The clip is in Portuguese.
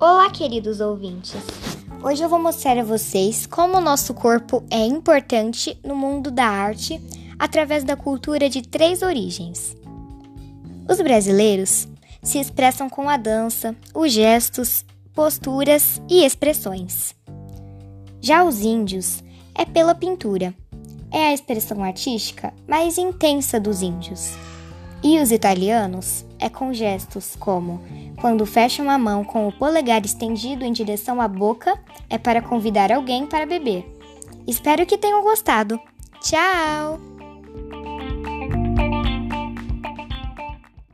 Olá, queridos ouvintes! Hoje eu vou mostrar a vocês como o nosso corpo é importante no mundo da arte através da cultura de três origens. Os brasileiros se expressam com a dança, os gestos, posturas e expressões. Já os índios é pela pintura. É a expressão artística mais intensa dos índios. E os italianos é com gestos como quando fecham a mão com o polegar estendido em direção à boca, é para convidar alguém para beber. Espero que tenham gostado. Tchau!